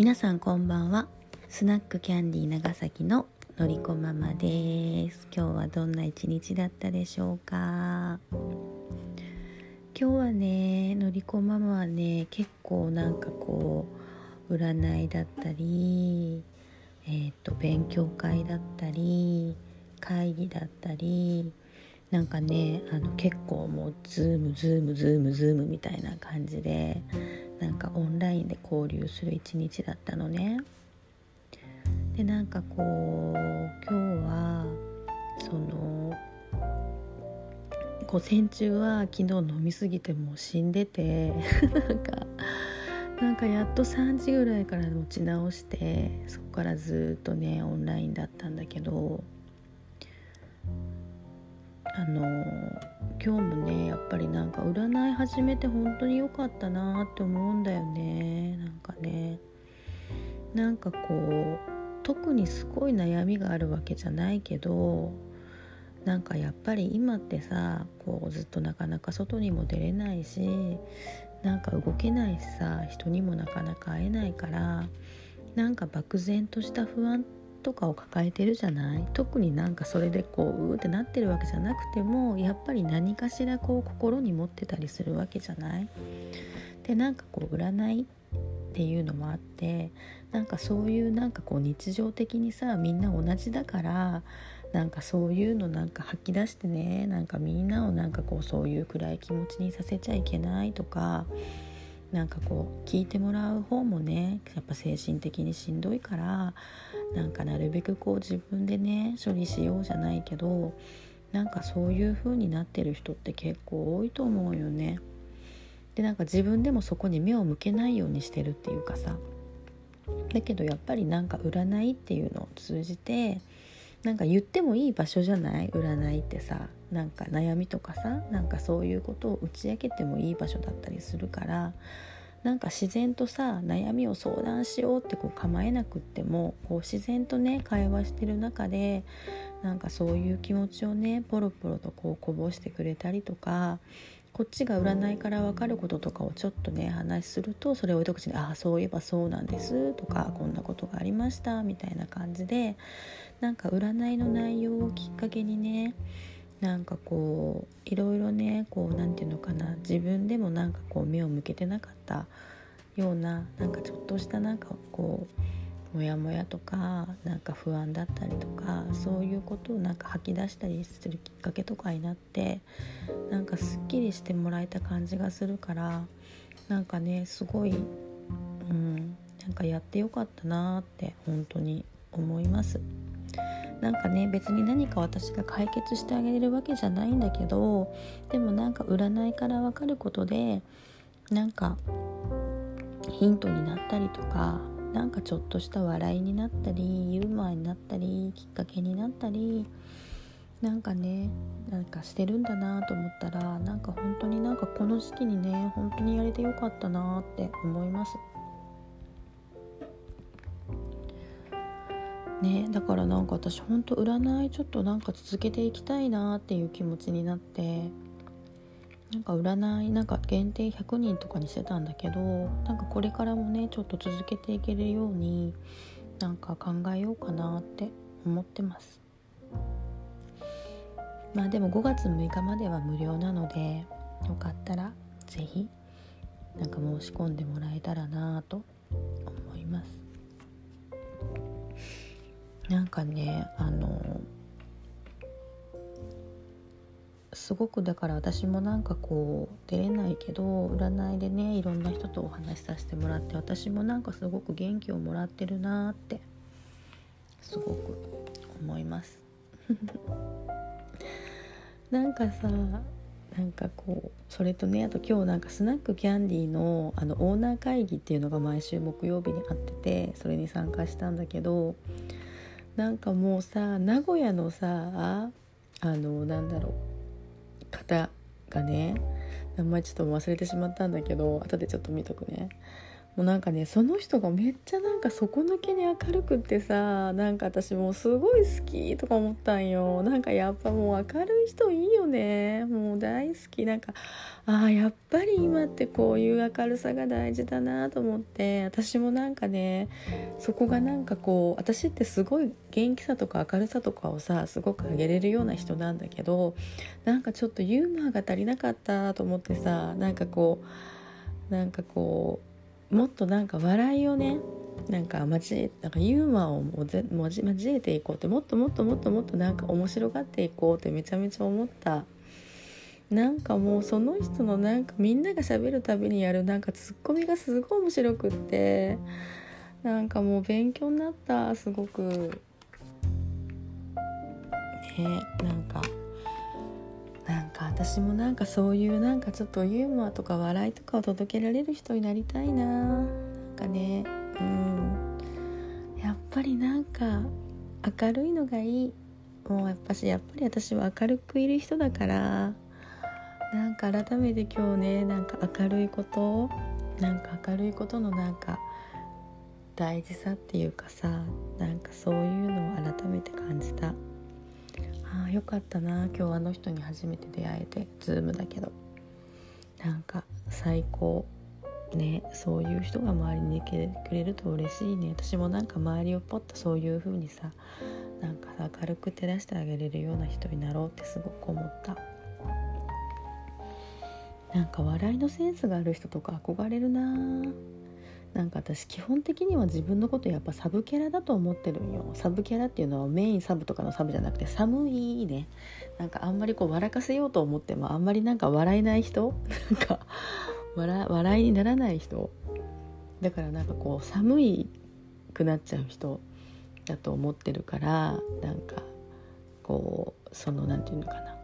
皆さんこんばんは。スナックキャンディー長崎ののりこママです。今日はどんな一日だったでしょうか？今日はねのりこママはね結構なんかこう占いだったりえー、っと勉強会だったり会議だったりなんかねあの結構もうズームズームズームズームみたいな感じでなんかオンラインで交流する一日だったのね。でなんかこう今日はその午前中は昨日飲みすぎてもう死んでて なんかなんかやっと3時ぐらいから持ち直してそこからずっとねオンラインだったんだけどあの今日もねやっぱりなんか占い始めて本当に良かったなって思うんだよね。なんかね。なんかこう特にすごい悩みがあるわけじゃないけどなんかやっぱり今ってさこうずっとなかなか外にも出れないしなんか動けないしさ人にもなかなか会えないからなんか漠然とした不安ってとかを抱えてるじゃない？特になんかそれでこううーってなってるわけじゃなくてもやっぱり何かしらこう心に持ってたりするわけじゃない？でなんかこう占いっていうのもあってなんかそういうなんかこう日常的にさみんな同じだからなんかそういうのなんか吐き出してねなんかみんなをなんかこうそういう暗い気持ちにさせちゃいけないとかなんかこう聞いてもらう方もねやっぱ精神的にしんどいからなんかなるべくこう自分でね処理しようじゃないけどなんかそういう風になってる人って結構多いと思うよね。でなんか自分でもそこに目を向けないようにしてるっていうかさだけどやっぱりなんか占いっていうのを通じてなんか言ってもいい場所じゃない？占いってさなんか悩みとかさなんかそういうことを打ち明けてもいい場所だったりするからなんか自然とさ悩みを相談しようってこう構えなくってもこう自然とね会話してる中でなんかそういう気持ちをねポロポロとこうこぼしてくれたりとかこっちが占いから分かることとかをちょっとね話するとそれを一口に「ああそういえばそうなんです」とか「こんなことがありました」みたいな感じでなんか占いの内容をきっかけにねなんかこういろいろねこう何て言うのかな自分でもなんかこう目を向けてなかったようななんかちょっとしたなんかこうモヤモヤとかなんか不安だったりとかそういうことをなんか吐き出したりするきっかけとかになってなんかすっきりしてもらえた感じがするからなんかねすごいうんなんかやってよかったなって本当に思います。なんかね別に何か私が解決してあげれるわけじゃないんだけどでもなんか占いから分かることでなんかヒントになったりとかなんかちょっとした笑いになったりユーモアになったりきっかけになったりなんかねなんかしてるんだなと思ったらなんか本当になんかこの時期にね本当にやれてよかったなって思います。ねだからなんか私ほんと占いちょっとなんか続けていきたいなっていう気持ちになってなんか占いなんか限定100人とかにしてたんだけどなんかこれからもねちょっと続けていけるようになんか考えようかなって思ってます。まあでも5月6日までは無料なのでよかったら是非なんか申し込んでもらえたらなと思います。なんかねあのすごくだから私もなんかこう出れないけど占いでねいろんな人とお話しさせてもらって私もなんかすごく元気をもらってるなってすごく思います。なんかさなんかこうそれとねあと今日なんかスナックキャンディーのあのオーナー会議っていうのが毎週木曜日にあっててそれに参加したんだけどなんかもうさ名古屋のさあのなんだろう方がね名前ちょっと忘れてしまったんだけど後でちょっと見とくね。うなんかねその人がめっちゃなんか底抜けに明るくってさなんか私もうすごい好きとか思ったんよ。なんかやっぱもう明るい人いいよね。もう大好き。なんかああやっぱり今ってこういう明るさが大事だなと思って。私もなんかねそこがなんかこう私ってすごい元気さとか明るさとかをさすごくあげれるような人なんだけどなんかちょっとユーモアが足りなかったと思ってさなんかこうなんかこうもっとなんか笑いをねなんか交えなんかユーモアをもぜ交えていこうってもっともっともっともっとなんか面白がっていこうってめちゃめちゃ思った。なんかもうその人のなんかみんながしゃべるたびにやるなんかツッコミがすごい面白くって。なんかもう勉強になったすごく。ねなんか。私もなんかそういうなんかちょっとユーモアとか笑いとかを届けられる人になりたいな。なんかね。うん。やっぱりなんか明るいのがいい。もうやっぱしやっぱり私は明るくいる人だから。なんか改めて今日ねなんか明るいことなんか明るいことのなんか大事さっていうかさなんかそういうのを改めて感じた。ああよかったな。今日あの人に初めて出会えてズームだけど。なんか最高ね。そういう人が周りにいてくれると嬉しいね。私もなんか周りをポッとそういう風にさなんか明るく照らしてあげれるような人になろうってすごく思った。なんか笑いのセンスがある人とか憧れるななんか私基本的には自分のことやっぱサブキャラだと思ってるんよ。サブキャラっていうのはメインサブとかのサブじゃなくてサブいね。なんかあんまりこう笑かせようと思ってもあんまりなんか笑えない人。なんか笑笑いにならない人。だからなんかこう寒いくなっちゃう人。だと思ってるからなんかこうその何て言うのかな。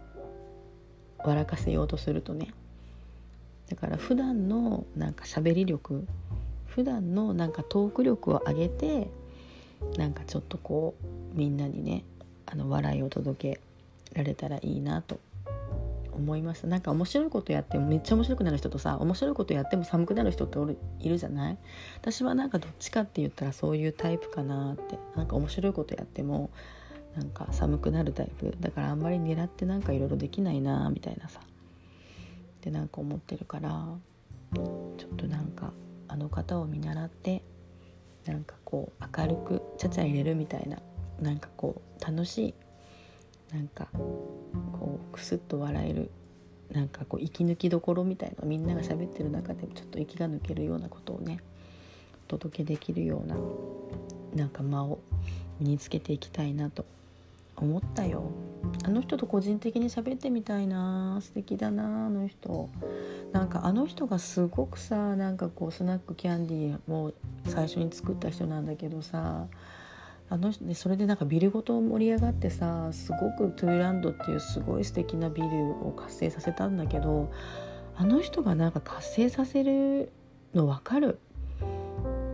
笑かせようとするとね。だから普段のなんか喋り力普段のなんかトーク力を上げてなんかちょっとこうみんなにねあの笑いを届けられたらいいなと思いましたなんか面白いことやってもめっちゃ面白くなる人とさ面白いことやっても寒くなる人っておるいるじゃない？私はなんかどっちかって言ったらそういうタイプかなって。なんか面白いことやってもなんか寒くなるタイプ。だからあんまり狙ってなんかいろいろできないなみたいなさ。ってなんか思ってるからちょっとなんかあの方を見習ってなんかこう明るくちゃちゃ入れるみたいななんかこう楽しいなんかこうクスッと笑えるなんかこう息抜きどころみたいなみんなが喋ってる中でもちょっと息が抜けるようなことをねお届けできるようななんか間を身につけていきたいなと思ったよ。あの人と個人的に喋ってみたいな素敵だなあの人。なんかあの人がすごくさなんかこうスナックキャンディーも最初に作った人なんだけどさあのでそれでなんかビルごと盛り上がってさすごくトゥーランドっていうすごい素敵なビルを活性させたんだけどあの人がなんか活性させるの分かる。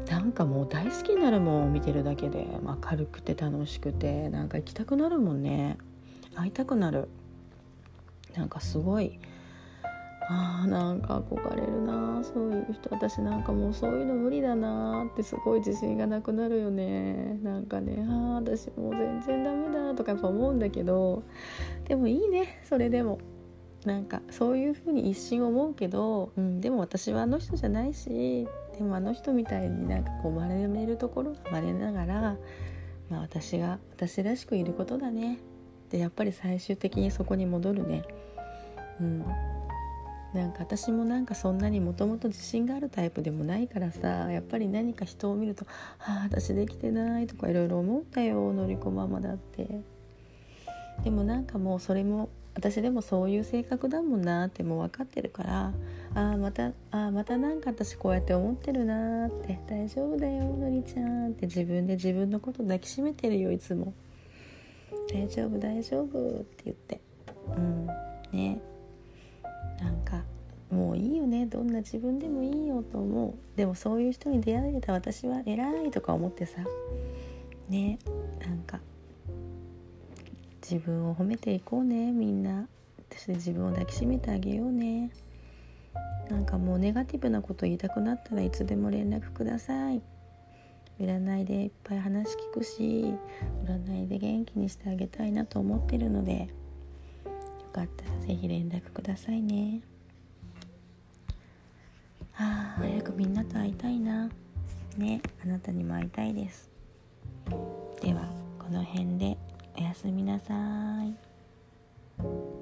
なんかもう大好きになるもん見てるだけで、まあ、軽くて楽しくてなんか行きたくなるもんね。会いたくなる。なんかすごい。あーなんか憧れるなそういう人。私なんかもうそういうの無理だなってすごい自信がなくなるよね。なんかねああ私もう全然ダメだとかやっぱ思うんだけど。でもいいね。それでも。なんかそういうふうに一瞬思うけど、うん、でも私はあの人じゃないし。でもあの人みたいになんかこう学べるところが学べながら、まあ、私が私らしくいることだね。でやっぱり最終的にそこに戻るね。うん。なんか私もなんかそんなにもともと自信があるタイプでもないからさやっぱり何か人を見ると「ああ私できてない」とかいろいろ思ったよのりこママだって。でもなんかもうそれも私でもそういう性格だもんなってもう分かってるからああまたあまたなんか私こうやって思ってるなって大丈夫だよのりちゃんって自分で自分のこと抱きしめてるよいつも。大丈夫大丈夫って言って。うん。ね。なんかもういいよね。どんな自分でもいいよと思う。でもそういう人に出会えた私は偉いとか思ってさ。ね。なんか自分を褒めていこうねみんな。そして自分を抱きしめてあげようね。なんかもうネガティブなこと言いたくなったらいつでも連絡ください。占いでいっぱい話聞くし占いで元気にしてあげたいなと思ってるのでよかったら是非連絡くださいね。あ早くみんなと会いたいな。ねあなたにも会いたいです。ではこの辺でおやすみなさい。